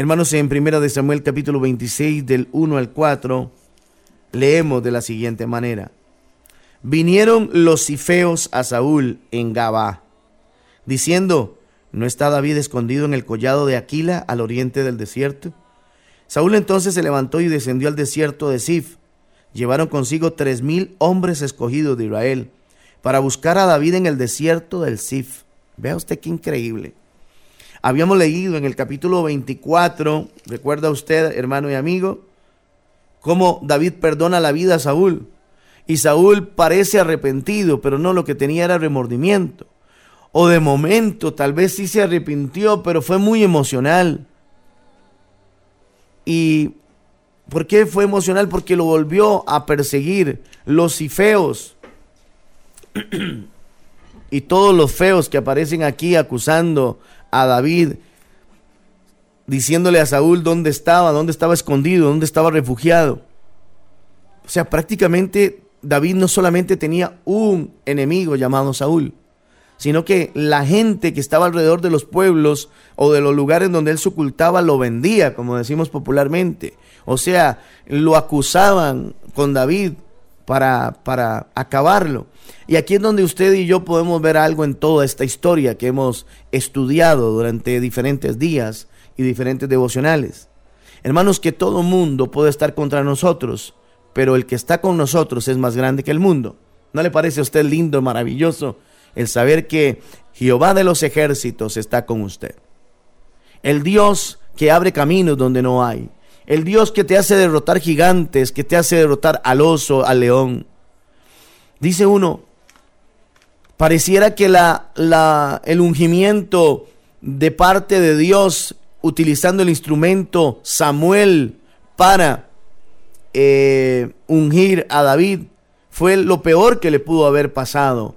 Hermanos, en Primera de Samuel capítulo 26 del 1 al 4 leemos de la siguiente manera. Vinieron los cifeos a Saúl en Gabá, diciendo, ¿no está David escondido en el collado de Aquila al oriente del desierto? Saúl entonces se levantó y descendió al desierto de Sif. Llevaron consigo tres mil hombres escogidos de Israel para buscar a David en el desierto del Sif. Vea usted qué increíble. Habíamos leído en el capítulo 24, recuerda usted, hermano y amigo, cómo David perdona la vida a Saúl. Y Saúl parece arrepentido, pero no lo que tenía era remordimiento. O de momento, tal vez sí se arrepintió, pero fue muy emocional. ¿Y por qué fue emocional? Porque lo volvió a perseguir los cifeos y todos los feos que aparecen aquí acusando a David, diciéndole a Saúl dónde estaba, dónde estaba escondido, dónde estaba refugiado. O sea, prácticamente David no solamente tenía un enemigo llamado Saúl, sino que la gente que estaba alrededor de los pueblos o de los lugares donde él se ocultaba lo vendía, como decimos popularmente. O sea, lo acusaban con David para, para acabarlo. Y aquí es donde usted y yo podemos ver algo en toda esta historia que hemos estudiado durante diferentes días y diferentes devocionales. Hermanos, que todo mundo puede estar contra nosotros, pero el que está con nosotros es más grande que el mundo. ¿No le parece a usted lindo, maravilloso, el saber que Jehová de los ejércitos está con usted? El Dios que abre caminos donde no hay. El Dios que te hace derrotar gigantes, que te hace derrotar al oso, al león. Dice uno, Pareciera que la, la, el ungimiento de parte de Dios, utilizando el instrumento Samuel para eh, ungir a David, fue lo peor que le pudo haber pasado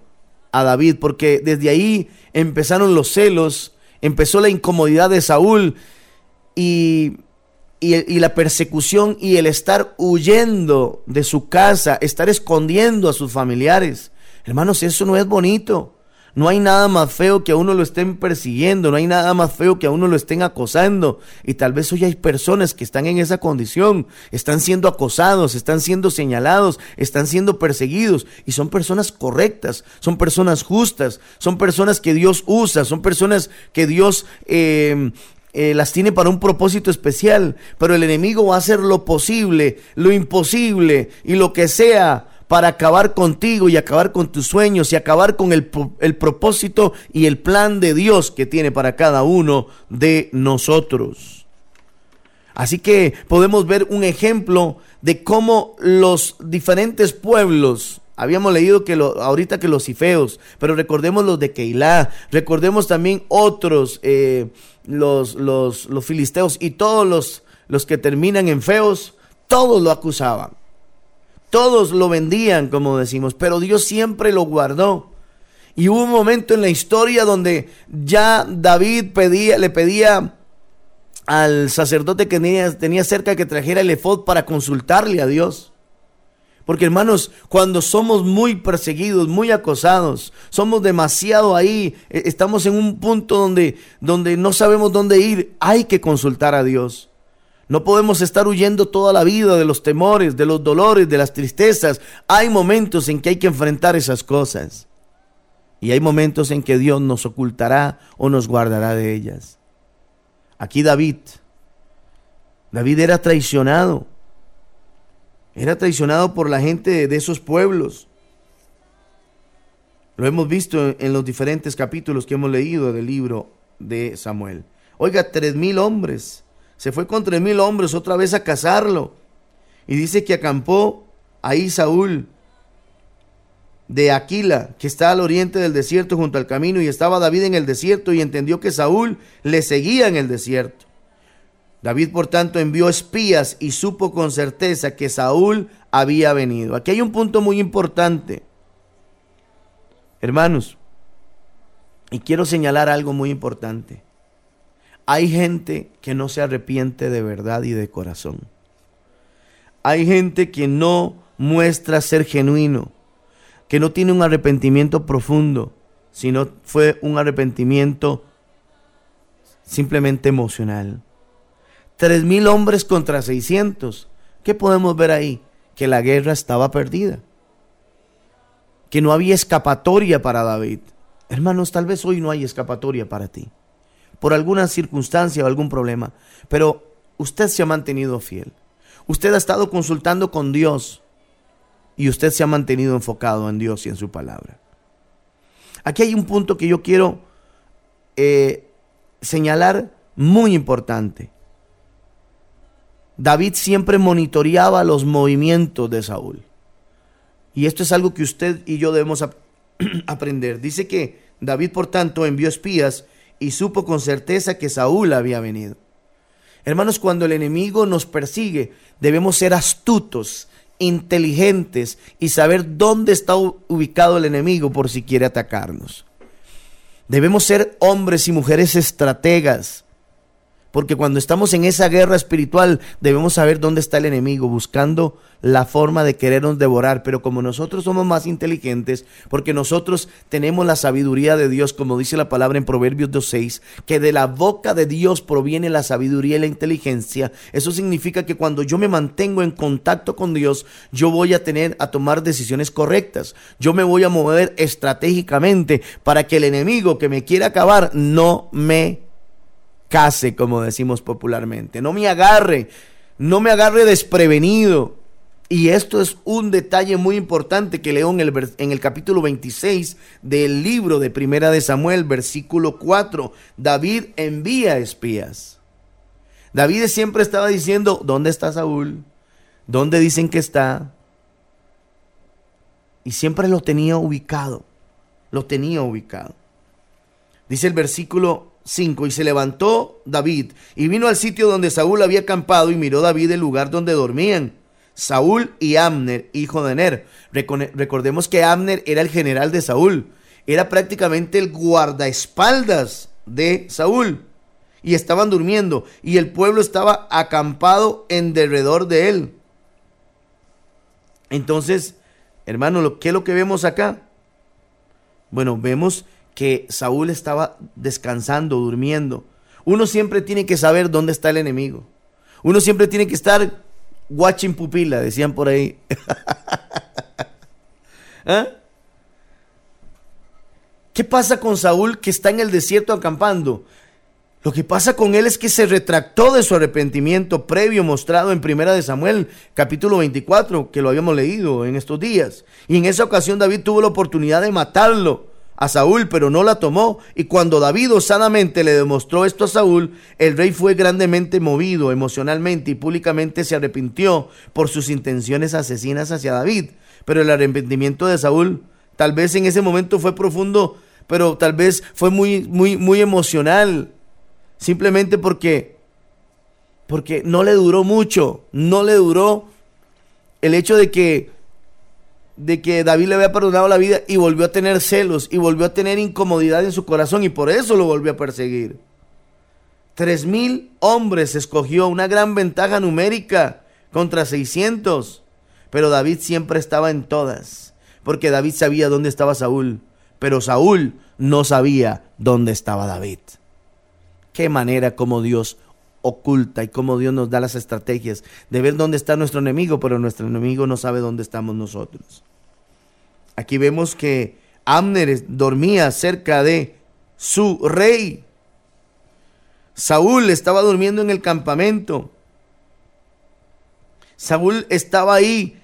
a David, porque desde ahí empezaron los celos, empezó la incomodidad de Saúl y, y, la persecución y el estar huyendo de su casa, estar escondiendo a sus familiares. Hermanos, eso no es bonito. No hay nada más feo que a uno lo estén persiguiendo, no hay nada más feo que a uno lo estén acosando. Y tal vez hoy hay personas que están en esa condición, están siendo acosados, están siendo señalados, están siendo perseguidos. Y son personas correctas, son personas justas, son personas que Dios usa, son personas que Dios... Eh, eh, las tiene para un propósito especial, pero el enemigo va a hacer lo posible, lo imposible y lo que sea para acabar contigo y acabar con tus sueños y acabar con el, el, propósito y el plan de Dios que tiene para cada uno de nosotros. Así que podemos ver un ejemplo de cómo los diferentes pueblos, habíamos leído que lo, ahorita que los cifeos, pero recordemos los de Keilah, recordemos también otros, eh, los, los, los filisteos y todos los, los que terminan en feos, todos lo acusaban todos lo vendían, como decimos, pero Dios siempre lo guardó. Y hubo un momento en la historia donde ya David pedía, le pedía al sacerdote que tenía, tenía cerca que trajera el efod para consultarle a Dios. Porque hermanos, cuando somos muy perseguidos, muy acosados, somos demasiado ahí, e, estamos en un punto donde, donde no sabemos dónde ir, hay que consultar a Dios. No podemos estar huyendo toda la vida de los temores, de los dolores, de las tristezas. Hay momentos en que hay que enfrentar esas cosas. Y hay momentos en que Dios nos ocultará o nos guardará de ellas. Aquí David, David era traicionado. Era traicionado por la gente de esos pueblos. Lo hemos visto en los diferentes capítulos que hemos leído del libro de Samuel. Oiga, tres mil hombres se fue con tres mil hombres otra vez a cazarlo. Y dice que acampó ahí Saúl de Aquila, que está al oriente del desierto junto al camino, y estaba David en el desierto y entendió que Saúl le seguía en el desierto. David, por tanto, envió espías y supo con certeza que Saúl había venido. Aquí hay un punto muy importante. Hermanos, y quiero señalar algo muy importante. Hay gente que no se arrepiente de verdad y de corazón. Hay gente que no muestra ser genuino, que no tiene un arrepentimiento profundo, sino fue un arrepentimiento simplemente emocional. Tres mil hombres contra 600. ¿Qué podemos ver ahí? Que la guerra estaba perdida. Que no había escapatoria para David. Hermanos, tal vez hoy no hay escapatoria para ti. Por alguna circunstancia o algún problema. Pero usted se ha mantenido fiel. Usted ha estado consultando con Dios. Y usted se ha mantenido enfocado en Dios y en su palabra. Aquí hay un punto que yo quiero eh, señalar muy importante. David siempre monitoreaba los movimientos de Saúl. Y esto es algo que usted y yo debemos aprender. Dice que David, por tanto, envió espías y supo con certeza que Saúl había venido. Hermanos, cuando el enemigo nos persigue, debemos ser astutos, inteligentes y saber dónde está ubicado el enemigo por si quiere atacarnos. Debemos ser hombres y mujeres estrategas, porque cuando estamos en esa guerra espiritual debemos saber dónde está el enemigo, buscando la forma de querernos devorar. Pero como nosotros somos más inteligentes, porque nosotros tenemos la sabiduría de Dios, como dice la palabra en Proverbios 2.6, que de la boca de Dios proviene la sabiduría y la inteligencia. Eso significa que cuando yo me mantengo en contacto con Dios, yo voy a tener a tomar decisiones correctas. Yo me voy a mover estratégicamente para que el enemigo que me quiere acabar no me case, como decimos popularmente. No me agarre, no me agarre desprevenido. Y esto es un detalle muy importante que leo en el, en el capítulo 26 del libro de Primera de Samuel, versículo 4. David envía espías. David siempre estaba diciendo, ¿dónde está Saúl? ¿Dónde dicen que está? Y siempre lo tenía ubicado. Lo tenía ubicado. Dice el versículo 5. Y se levantó David y vino al sitio donde Saúl había acampado y miró David el lugar donde dormían. Saúl y Amner, hijo de Ner. Recordemos que Amner era el general de Saúl. Era prácticamente el guardaespaldas de Saúl. Y estaban durmiendo. Y el pueblo estaba acampado en derredor de él. Entonces, hermano, ¿qué es lo que vemos acá? Bueno, vemos que Saúl estaba descansando, durmiendo. Uno siempre tiene que saber dónde está el enemigo. Uno siempre tiene que estar watching pupila, decían por ahí. ¿Ah? ¿Qué pasa con Saúl que está en el desierto acampando? Lo que pasa con él es que se retractó de su arrepentimiento previo mostrado en Primera de Samuel, capítulo 24, que lo habíamos leído en estos días. Y en esa ocasión David tuvo la oportunidad de matarlo a Saúl, pero no la tomó. Y cuando David osadamente le demostró esto a Saúl, el rey fue grandemente movido emocionalmente y públicamente se arrepintió por sus intenciones asesinas hacia David. Pero el arrepentimiento de Saúl tal vez en ese momento fue profundo, pero tal vez fue muy, muy, muy emocional. Simplemente porque, porque no le duró mucho, no le duró el hecho de que de que David le había perdonado la vida y volvió a tener celos y volvió a tener incomodidad en su corazón y por eso lo volvió a perseguir. Tres mil hombres escogió, una gran ventaja numérica contra 600. Pero David siempre estaba en todas, porque David sabía dónde estaba Saúl, pero Saúl no sabía dónde estaba David. Qué manera como Dios oculta y cómo Dios nos da las estrategias de ver dónde está nuestro enemigo, pero nuestro enemigo no sabe dónde estamos nosotros. Aquí vemos que Amner dormía cerca de su rey. Saúl estaba durmiendo en el campamento. Saúl estaba ahí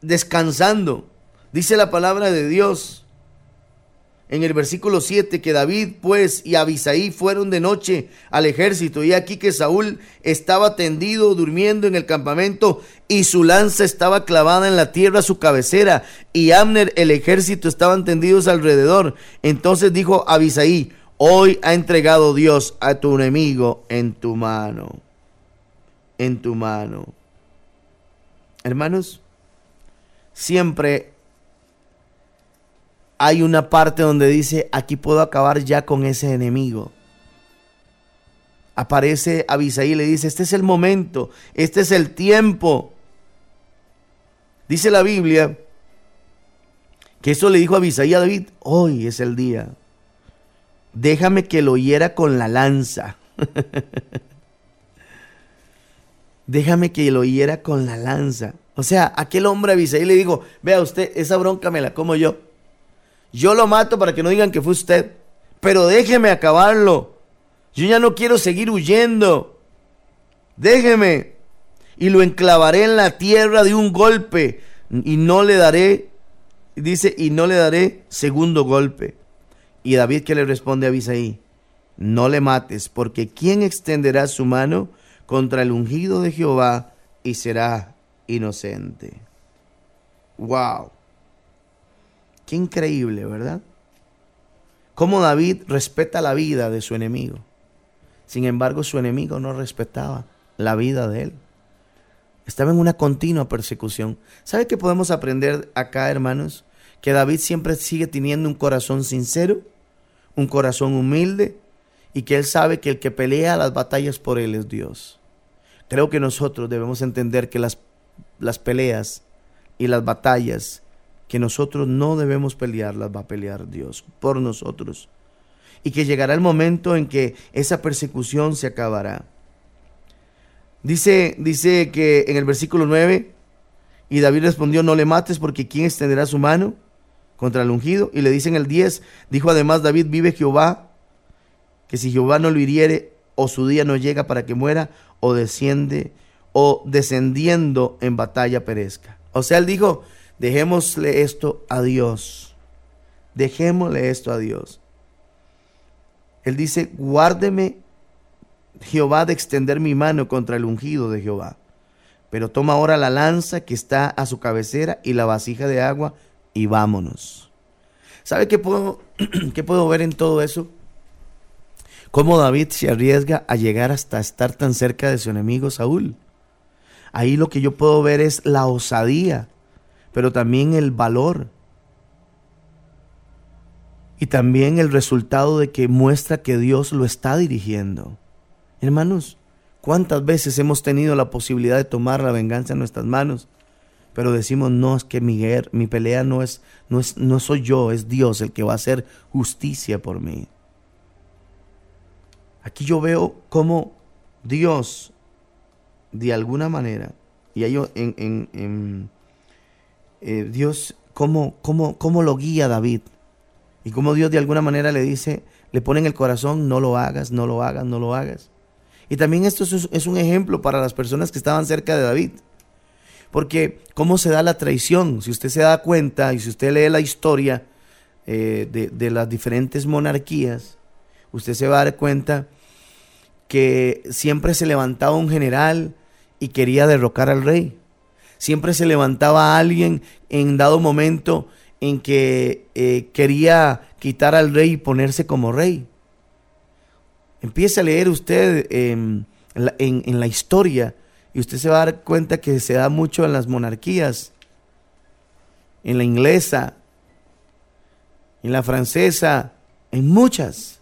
descansando. Dice la palabra de Dios en el versículo 7 que David pues y Abisaí fueron de noche al ejército y aquí que Saúl estaba tendido durmiendo en el campamento y su lanza estaba clavada en la tierra a su cabecera y Amner el ejército estaban tendidos alrededor. Entonces dijo Abisaí, hoy ha entregado Dios a tu enemigo en tu mano, en tu mano. Hermanos, siempre hay una parte donde dice, aquí puedo acabar ya con ese enemigo. Aparece Abisaí y le dice, este es el momento, este es el tiempo. Dice la Biblia que eso le dijo Abisaí a David, hoy es el día. Déjame que lo hiera con la lanza. déjame que lo hiera con la lanza. O sea, aquel hombre Abisai le dijo, vea usted, esa bronca me la como yo. Yo lo mato para que no digan que fue usted, pero déjeme acabarlo. Yo ya no quiero seguir huyendo. Déjeme. Y lo enclavaré en la tierra de un golpe y no le daré, dice, y no le daré segundo golpe. Y David que le responde a Abisai, no le mates, porque ¿quién extenderá su mano contra el ungido de Jehová y será inocente? ¡Wow! Qué increíble, ¿verdad? Cómo David respeta la vida de su enemigo. Sin embargo, su enemigo no respetaba la vida de él. Estaba en una continua persecución. ¿Sabe qué podemos aprender acá, hermanos? Que David siempre sigue teniendo un corazón sincero, un corazón humilde y que él sabe que el que pelea las batallas por él es Dios. Creo que nosotros debemos entender que las, las peleas y las batallas que nosotros no debemos pelear, las va a pelear Dios por nosotros. Y que llegará el momento en que esa persecución se acabará. Dice, dice que en el versículo 9, y David respondió, no le mates porque ¿quién extenderá su mano contra el ungido? Y le dice en el 10, dijo además David, vive Jehová, que si Jehová no lo hiriere, o su día no llega para que muera, o desciende, o descendiendo en batalla perezca. O sea, él dijo, dejémosle esto a Dios. Dejémosle esto a Dios. Él dice, guárdeme Jehová de extender mi mano contra el ungido de Jehová. Pero toma ahora la lanza que está a su cabecera y la vasija de agua y vámonos. ¿Sabe qué puedo, qué puedo ver en todo eso? Cómo David se arriesga a llegar hasta estar tan cerca de su enemigo Saúl. Ahí lo que yo puedo ver es la osadía, pero también el valor. Y también el resultado de que muestra que Dios lo está dirigiendo. Hermanos, ¿cuántas veces hemos tenido la posibilidad de tomar la venganza en nuestras manos? Pero decimos, no, es que mi, pelea no es, no es, no soy yo, es Dios el que va a hacer justicia por mí. Aquí yo veo cómo Dios, de alguna manera, y hay en eh, Dios, cómo, cómo, cómo lo guía David, y cómo Dios de alguna manera le dice, le pone en el corazón, no lo hagas, no lo hagas, no lo hagas. Y también esto es, un ejemplo para las personas que estaban cerca de David. Porque cómo se da la traición, si usted se da cuenta y si usted lee la historia eh, de, de las diferentes monarquías, usted se va a dar cuenta que siempre se levantaba un general y quería derrocar al rey. Siempre se levantaba alguien en dado momento en que eh, quería quitar al rey y ponerse como rey. Empiece a leer usted en, la historia y usted se va a dar cuenta que se da mucho en las monarquías, en la inglesa, en la francesa, en muchas.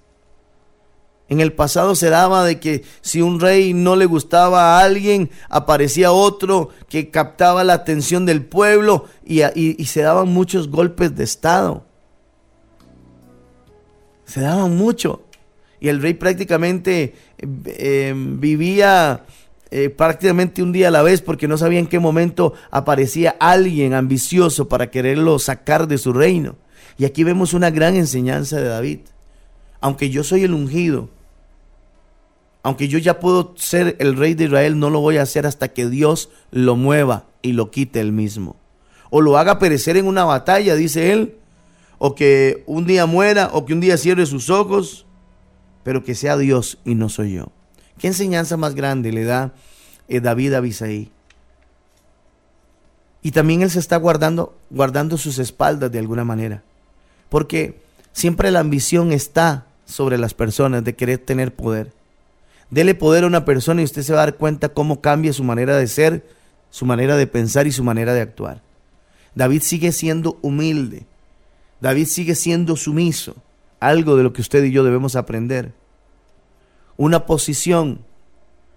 En el pasado se daba de que si un rey no le gustaba a alguien, aparecía otro que captaba la atención del pueblo y, se daban muchos golpes de Estado. Se daban mucho y el rey prácticamente eh, vivía eh, prácticamente un día a la vez porque no sabía en qué momento aparecía alguien ambicioso para quererlo sacar de su reino. Y aquí vemos una gran enseñanza de David. Aunque yo soy el ungido, aunque yo ya puedo ser el rey de Israel, no lo voy a hacer hasta que Dios lo mueva y lo quite él mismo. O lo haga perecer en una batalla, dice él, o que un día muera, o que un día cierre sus ojos, pero que sea Dios y no soy yo. ¿Qué enseñanza más grande le da eh, David a Abisaí? Y también él se está guardando, guardando sus espaldas de alguna manera. Porque siempre la ambición está sobre las personas de querer tener poder. Dele poder a una persona y usted se va a dar cuenta cómo cambia su manera de ser, su manera de pensar y su manera de actuar. David sigue siendo humilde. David sigue siendo sumiso algo de lo que usted y yo debemos aprender. Una posición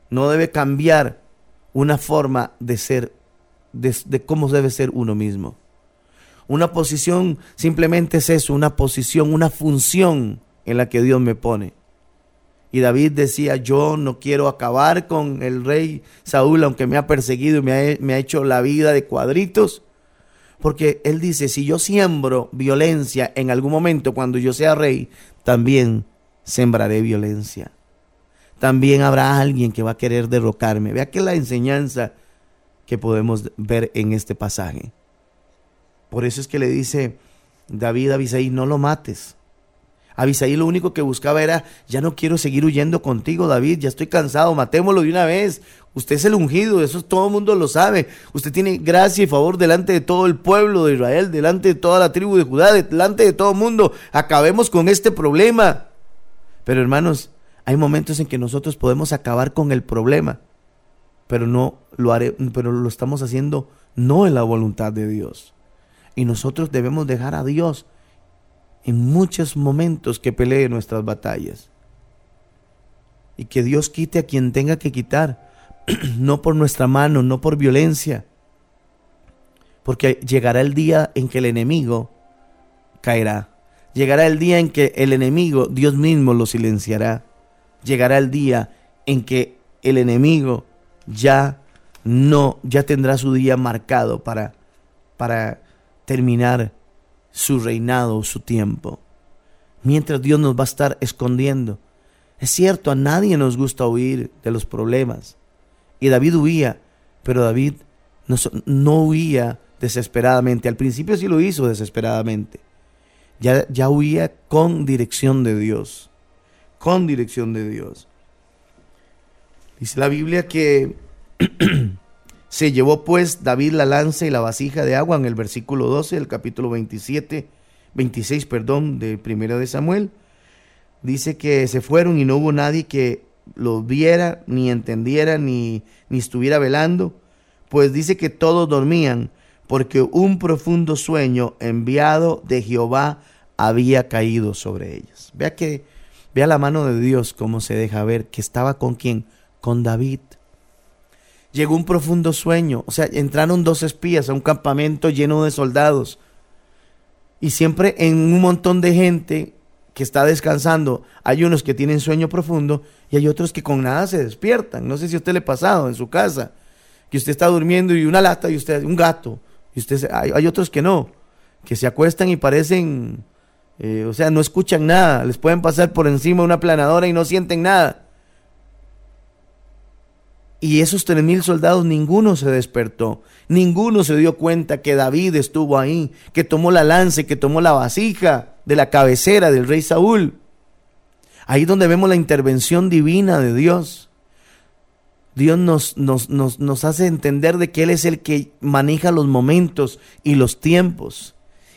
no debe cambiar una forma de ser, de, cómo debe ser uno mismo. Una posición simplemente es eso, una posición, una función en la que Dios me pone. Y David decía, yo no quiero acabar con el rey Saúl, aunque me ha perseguido y me ha, hecho la vida de cuadritos. Porque él dice, si yo siembro violencia en algún momento cuando yo sea rey, también sembraré violencia. También habrá alguien que va a querer derrocarme. Vea que la enseñanza que podemos ver en este pasaje. Por eso es que le dice David a Abisaí, no lo mates. Abisaí lo único que buscaba era, ya no quiero seguir huyendo contigo, David, ya estoy cansado, matémoslo de una vez. Usted es el ungido, eso todo el mundo lo sabe. Usted tiene gracia y favor delante de todo el pueblo de Israel, delante de toda la tribu de Judá, delante de todo el mundo. Acabemos con este problema. Pero hermanos, hay momentos en que nosotros podemos acabar con el problema, pero no lo haré, pero lo estamos haciendo no en la voluntad de Dios. Y nosotros debemos dejar a Dios en muchos momentos que pelee nuestras batallas. Y que Dios quite a quien tenga que quitar, no por nuestra mano, no por violencia. Porque llegará el día en que el enemigo caerá. Llegará el día en que el enemigo, Dios mismo lo silenciará. Llegará el día en que el enemigo ya no, ya tendrá su día marcado para, para terminar su reinado, su tiempo. Mientras Dios nos va a estar escondiendo. Es cierto, a nadie nos gusta huir de los problemas. Y David huía, pero David no, no huía desesperadamente. Al principio sí lo hizo desesperadamente. Ya, ya huía con dirección de Dios. Con dirección de Dios. Dice la Biblia que Se llevó pues David la lanza y la vasija de agua en el versículo 12 del capítulo 27, 26, perdón, de primera de Samuel. Dice que se fueron y no hubo nadie que lo viera, ni entendiera, ni, ni estuviera velando, pues dice que todos dormían, porque un profundo sueño enviado de Jehová había caído sobre ellos. Vea que, vea la mano de Dios cómo se deja ver que estaba con quién, con David llegó un profundo sueño. O sea, entraron dos espías a un campamento lleno de soldados. Y siempre en un montón de gente que está descansando, hay unos que tienen sueño profundo y hay otros que con nada se despiertan. No sé si a usted le ha pasado en su casa, que usted está durmiendo y una lata y usted, un gato, y usted, hay, otros que no, que se acuestan y parecen, eh, o sea, no escuchan nada, les pueden pasar por encima una planadora y no sienten nada. Y esos tres mil soldados, ninguno se despertó, ninguno se dio cuenta que David estuvo ahí, que tomó la lanza, que tomó la vasija de la cabecera del rey Saúl. Ahí donde vemos la intervención divina de Dios. Dios nos, nos, nos, nos hace entender de que Él es el que maneja los momentos y los tiempos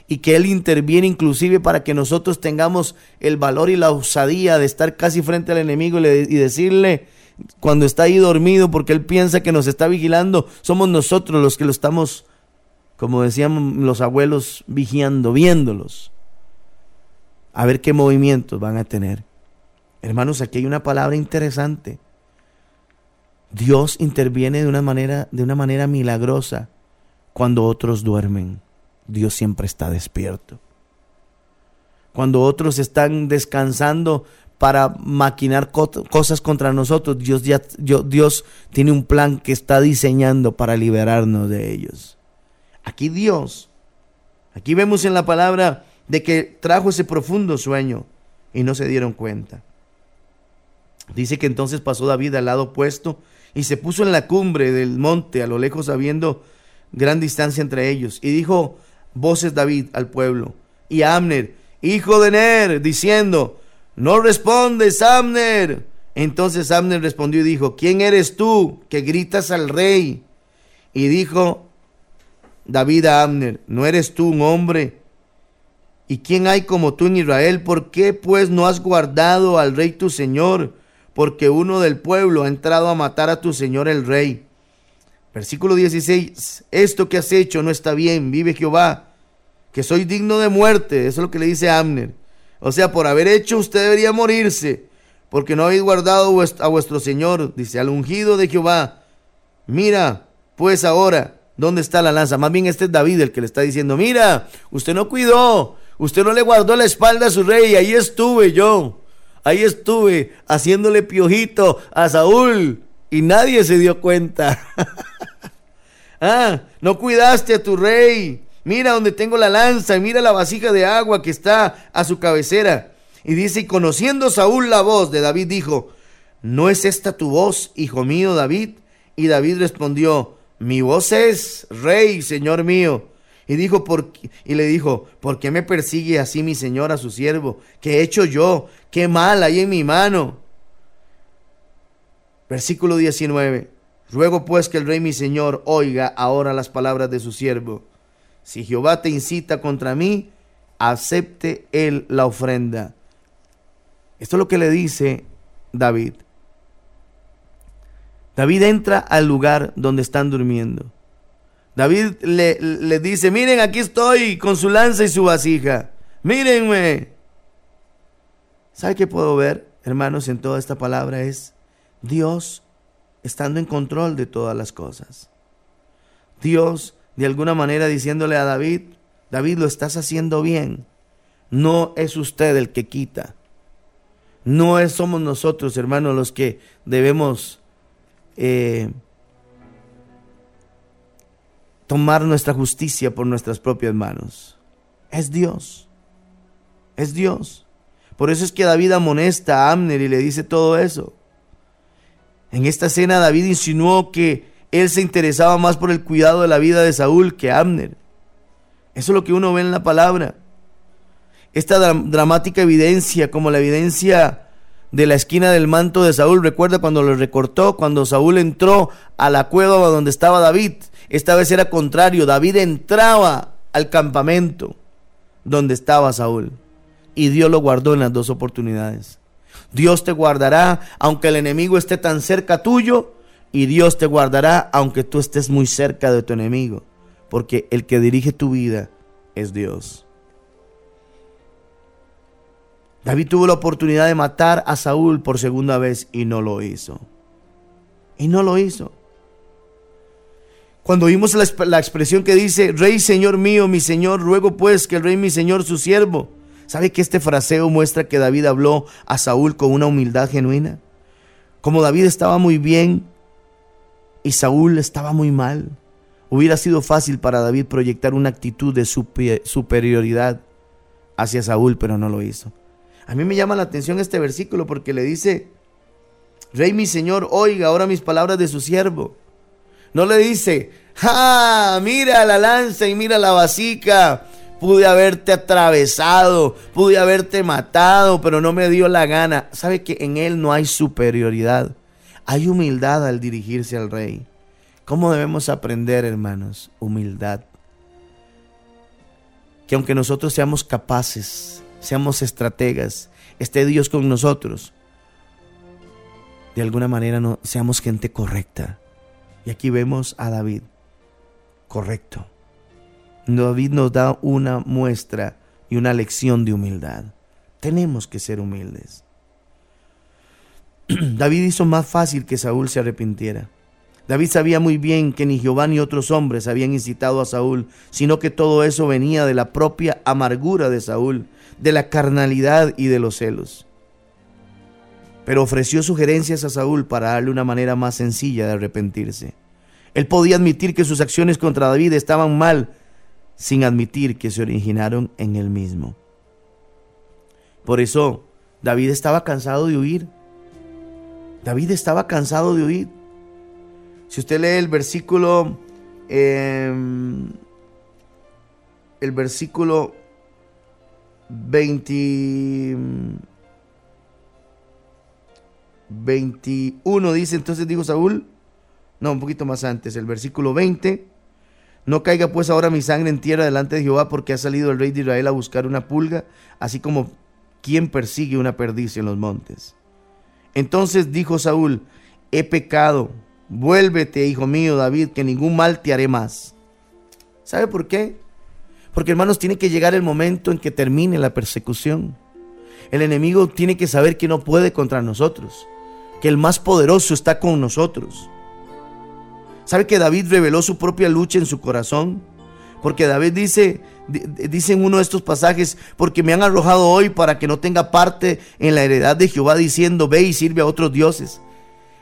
y que Él interviene inclusive para que nosotros tengamos el valor y la osadía de estar casi frente al enemigo y, y decirle, cuando está ahí dormido porque él piensa que nos está vigilando, somos nosotros los que lo estamos, como decían los abuelos, vigiando, viéndolos. A ver qué movimientos van a tener. Hermanos, aquí hay una palabra interesante. Dios interviene de una manera, de una manera milagrosa cuando otros duermen. Dios siempre está despierto. Cuando otros están descansando, para maquinar cosas contra nosotros, Dios, ya, Dios tiene un plan que está diseñando para liberarnos de ellos. Aquí Dios, aquí vemos en la palabra de que trajo ese profundo sueño y no se dieron cuenta. Dice que entonces pasó David al lado opuesto y se puso en la cumbre del monte a lo lejos habiendo gran distancia entre ellos. Y dijo voces David al pueblo y a Amner, hijo de Ner, diciendo, no respondes, Amner. Entonces Amner respondió y dijo, ¿quién eres tú que gritas al rey? Y dijo David a Amner, ¿no eres tú un hombre? ¿Y quién hay como tú en Israel? ¿Por qué pues no has guardado al rey tu señor? Porque uno del pueblo ha entrado a matar a tu señor el rey. Versículo 16, esto que has hecho no está bien, vive Jehová, que soy digno de muerte. Eso es lo que le dice Amner. O sea, por haber hecho usted debería morirse, porque no habéis guardado a vuestro Señor, dice, al ungido de Jehová. Mira, pues ahora, ¿dónde está la lanza? Más bien este es David el que le está diciendo, mira, usted no cuidó, usted no le guardó la espalda a su rey, ahí estuve yo. Ahí estuve haciéndole piojito a Saúl y nadie se dio cuenta. ah, no cuidaste a tu rey. Mira donde tengo la lanza y mira la vasija de agua que está a su cabecera. Y dice, y conociendo Saúl la voz de David, dijo, ¿no es esta tu voz, hijo mío David? Y David respondió, mi voz es, rey, señor mío. Y dijo, ¿por y le dijo, ¿por qué me persigue así mi señor a su siervo? ¿Qué he hecho yo? ¿Qué mal hay en mi mano? Versículo 19. Ruego pues que el rey mi señor oiga ahora las palabras de su siervo. Si Jehová te incita contra mí, acepte él la ofrenda. Esto es lo que le dice David. David entra al lugar donde están durmiendo. David le, dice, miren, aquí estoy con su lanza y su vasija. Mírenme. ¿Sabe qué puedo ver, hermanos, en toda esta palabra? Es Dios estando en control de todas las cosas. Dios, de alguna manera, diciéndole a David, David, lo estás haciendo bien. No es usted el que quita. No es, somos nosotros, hermanos, los que debemos eh, tomar nuestra justicia por nuestras propias manos. Es Dios. Es Dios. Por eso es que David amonesta a Amner y le dice todo eso. En esta escena David insinuó que él se interesaba más por el cuidado de la vida de Saúl que Amner. Eso es lo que uno ve en la palabra. Esta dramática evidencia, como la evidencia de la esquina del manto de Saúl. Recuerda cuando lo recortó, cuando Saúl entró a la cueva donde estaba David. Esta vez era contrario, David entraba al campamento donde estaba Saúl. Y Dios lo guardó en las dos oportunidades. Dios te guardará aunque el enemigo esté tan cerca tuyo y Dios te guardará aunque tú estés muy cerca de tu enemigo. Porque el que dirige tu vida es Dios. David tuvo la oportunidad de matar a Saúl por segunda vez y no lo hizo. Y no lo hizo. Cuando vimos la, expresión que dice, Rey Señor mío, mi Señor, ruego pues que el Rey mi Señor, su siervo. ¿Sabe que este fraseo muestra que David habló a Saúl con una humildad genuina? Como David estaba muy bien y Saúl estaba muy mal, hubiera sido fácil para David proyectar una actitud de superioridad hacia Saúl, pero no lo hizo. A mí me llama la atención este versículo porque le dice, Rey mi Señor, oiga ahora mis palabras de su siervo. No le dice, ¡ah! Mira la lanza y mira la vasica. Pude haberte atravesado, pude haberte matado, pero no me dio la gana. ¿Sabe que en él no hay superioridad? Hay humildad al dirigirse al rey. ¿Cómo debemos aprender, hermanos? Humildad. Que aunque nosotros seamos capaces seamos estrategas, esté Dios con nosotros. De alguna manera no, seamos gente correcta. Y aquí vemos a David, correcto. David nos da una muestra y una lección de humildad. Tenemos que ser humildes. David hizo más fácil que Saúl se arrepintiera. David sabía muy bien que ni Jehová ni otros hombres habían incitado a Saúl, sino que todo eso venía de la propia amargura de Saúl, de la carnalidad y de los celos. Pero ofreció sugerencias a Saúl para darle una manera más sencilla de arrepentirse. Él podía admitir que sus acciones contra David estaban mal, sin admitir que se originaron en él mismo. Por eso, David estaba cansado de huir. David estaba cansado de huir. Si usted lee el versículo, em, el versículo 20, 21 dice, entonces dijo Saúl, no, un poquito más antes, el versículo 20, no caiga pues ahora mi sangre en tierra delante de Jehová porque ha salido el rey de Israel a buscar una pulga, así como quien persigue una perdiz en los montes. Entonces dijo Saúl, he pecado, vuélvete, hijo mío David, que ningún mal te haré más. ¿Sabe por qué? Porque hermanos, tiene que llegar el momento en que termine la persecución. El enemigo tiene que saber que no puede contra nosotros, que el más poderoso está con nosotros. ¿Sabe que David reveló su propia lucha en su corazón? Porque David dice, dicen uno de estos pasajes, porque me han arrojado hoy para que no tenga parte en la heredad de Jehová, diciendo, ve y sirve a otros dioses.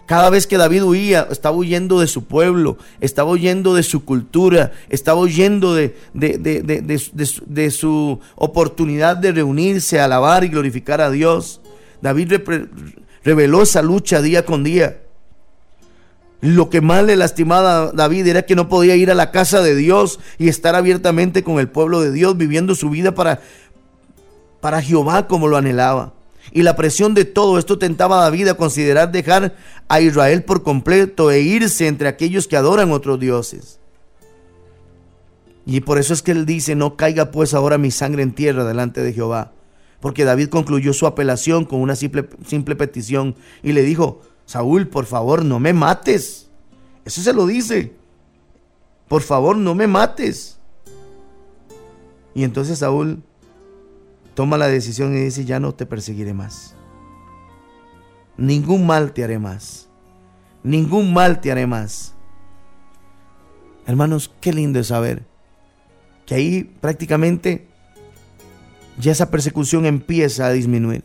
Cada vez que David huía, estaba huyendo de su pueblo, estaba huyendo de su cultura, estaba huyendo de, de, su oportunidad de reunirse, alabar y glorificar a Dios. David reveló esa lucha día con día. Lo que más le lastimaba a David era que no podía ir a la casa de Dios y estar abiertamente con el pueblo de Dios, viviendo su vida para, para Jehová como lo anhelaba. Y la presión de todo esto tentaba a David a considerar dejar a Israel por completo e irse entre aquellos que adoran otros dioses. Y por eso es que él dice, no caiga pues ahora mi sangre en tierra delante de Jehová. Porque David concluyó su apelación con una simple, simple petición y le dijo, Saúl, por favor, no me mates. Eso se lo dice. Por favor, no me mates. Y entonces Saúl toma la decisión y dice, ya no te perseguiré más. Ningún mal te haré más. Ningún mal te haré más. Hermanos, qué lindo es saber que ahí prácticamente ya esa persecución empieza a disminuir.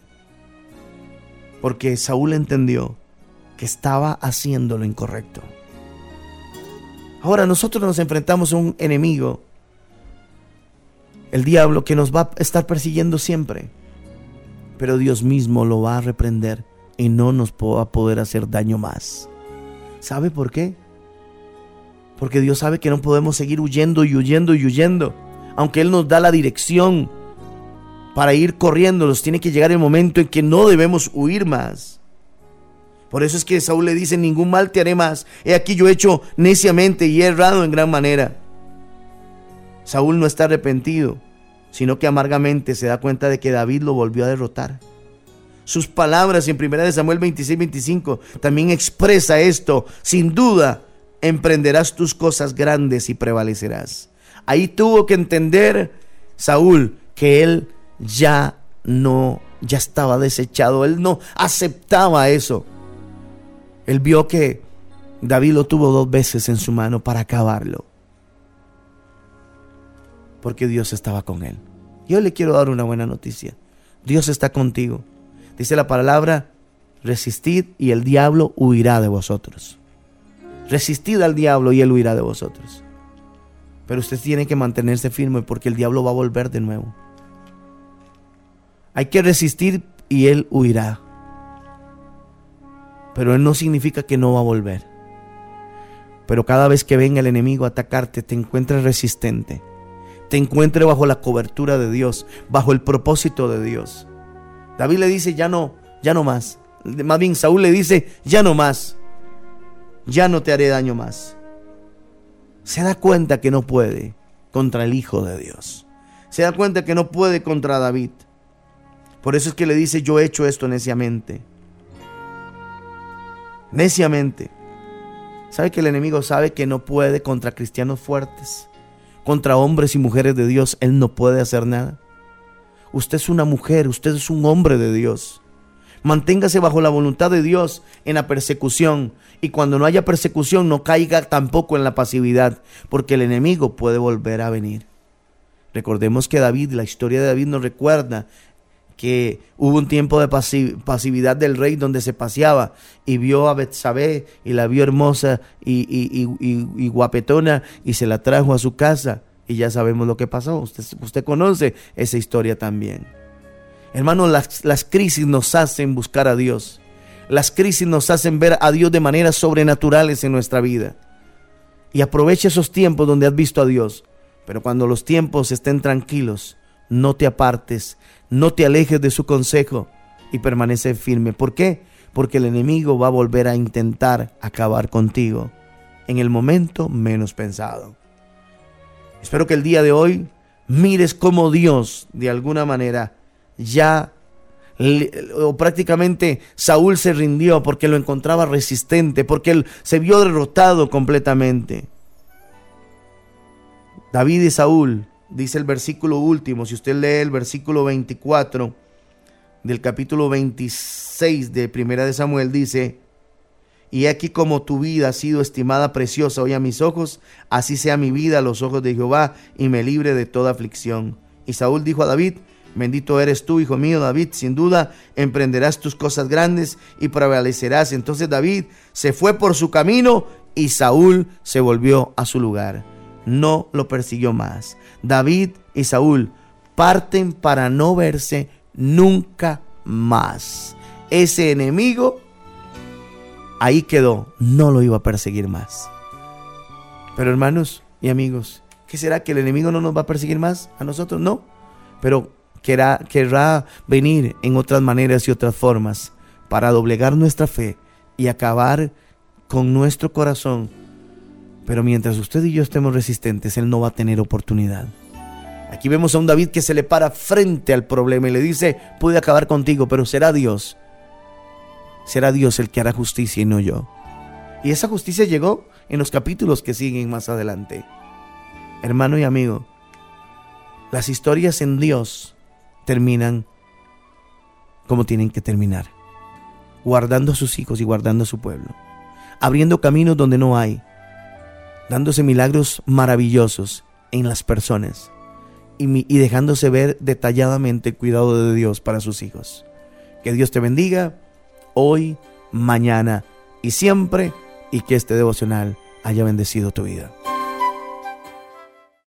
Porque Saúl entendió que estaba haciendo lo incorrecto. Ahora nosotros nos enfrentamos a un enemigo, el diablo, que nos va a estar persiguiendo siempre. Pero Dios mismo lo va a reprender y no nos va a poder hacer daño más. ¿Sabe por qué? Porque Dios sabe que no podemos seguir huyendo y huyendo y huyendo. Aunque Él nos da la dirección para ir corriendo, nos tiene que llegar el momento en que no debemos huir más. Por eso es que Saúl le dice, ningún mal te haré más. He aquí yo he hecho neciamente y he errado en gran manera. Saúl no está arrepentido, sino que amargamente se da cuenta de que David lo volvió a derrotar. Sus palabras en 1 Samuel 26, 25 también expresa esto. Sin duda, emprenderás tus cosas grandes y prevalecerás. Ahí tuvo que entender Saúl que él ya no, ya estaba desechado, él no aceptaba eso. Él vio que David lo tuvo dos veces en su mano para acabarlo. Porque Dios estaba con él. Yo le quiero dar una buena noticia. Dios está contigo. Dice la palabra, resistid y el diablo huirá de vosotros. Resistid al diablo y él huirá de vosotros. Pero usted tiene que mantenerse firme porque el diablo va a volver de nuevo. Hay que resistir y él huirá. Pero Él no significa que no va a volver. Pero cada vez que venga el enemigo a atacarte, te encuentres resistente. Te encuentres bajo la cobertura de Dios, bajo el propósito de Dios. David le dice, ya no, ya no más. Más bien Saúl le dice, ya no más. Ya no te haré daño más. Se da cuenta que no puede contra el Hijo de Dios. Se da cuenta que no puede contra David. Por eso es que le dice, yo he hecho esto neciamente neciamente. ¿Sabe que el enemigo sabe que no puede contra cristianos fuertes? Contra hombres y mujeres de Dios, él no puede hacer nada. Usted es una mujer, usted es un hombre de Dios. Manténgase bajo la voluntad de Dios en la persecución y cuando no haya persecución no caiga tampoco en la pasividad, porque el enemigo puede volver a venir. Recordemos que David, la historia de David nos recuerda que hubo un tiempo de pasividad del rey donde se paseaba y vio a Betsabé y la vio hermosa y, guapetona y se la trajo a su casa y ya sabemos lo que pasó. Usted, usted conoce esa historia también. Hermano, las, las crisis nos hacen buscar a Dios. Las crisis nos hacen ver a Dios de maneras sobrenaturales en nuestra vida. Y aprovecha esos tiempos donde has visto a Dios. Pero cuando los tiempos estén tranquilos, no te apartes, no te alejes de su consejo y permanece firme. ¿Por qué? Porque el enemigo va a volver a intentar acabar contigo en el momento menos pensado. Espero que el día de hoy mires cómo Dios, de alguna manera, ya o prácticamente Saúl se rindió porque lo encontraba resistente, porque él se vio derrotado completamente. David y Saúl dice el versículo último, si usted lee el versículo 24 del capítulo 26 de Primera de Samuel, dice, Y aquí como tu vida ha sido estimada preciosa hoy a mis ojos, así sea mi vida a los ojos de Jehová y me libre de toda aflicción. Y Saúl dijo a David, Bendito eres tú, hijo mío David, sin duda emprenderás tus cosas grandes y prevalecerás. Entonces David se fue por su camino y Saúl se volvió a su lugar. No lo persiguió más. David y Saúl parten para no verse nunca más. Ese enemigo ahí quedó, no lo iba a perseguir más. Pero hermanos y amigos, ¿qué será que el enemigo no nos va a perseguir más? A nosotros no. Pero querrá, venir en otras maneras y otras formas para doblegar nuestra fe y acabar con nuestro corazón. Pero mientras usted y yo estemos resistentes, Él no va a tener oportunidad. Aquí vemos a un David que se le para frente al problema y le dice, puede acabar contigo, pero será Dios. Será Dios el que hará justicia y no yo. Y esa justicia llegó en los capítulos que siguen más adelante. Hermano y amigo, las historias en Dios terminan como tienen que terminar, guardando a sus hijos y guardando a su pueblo, abriendo caminos donde no hay, dándose milagros maravillosos en las personas y, y dejándose ver detalladamente el cuidado de Dios para sus hijos. Que Dios te bendiga hoy, mañana y siempre, y que este devocional haya bendecido tu vida.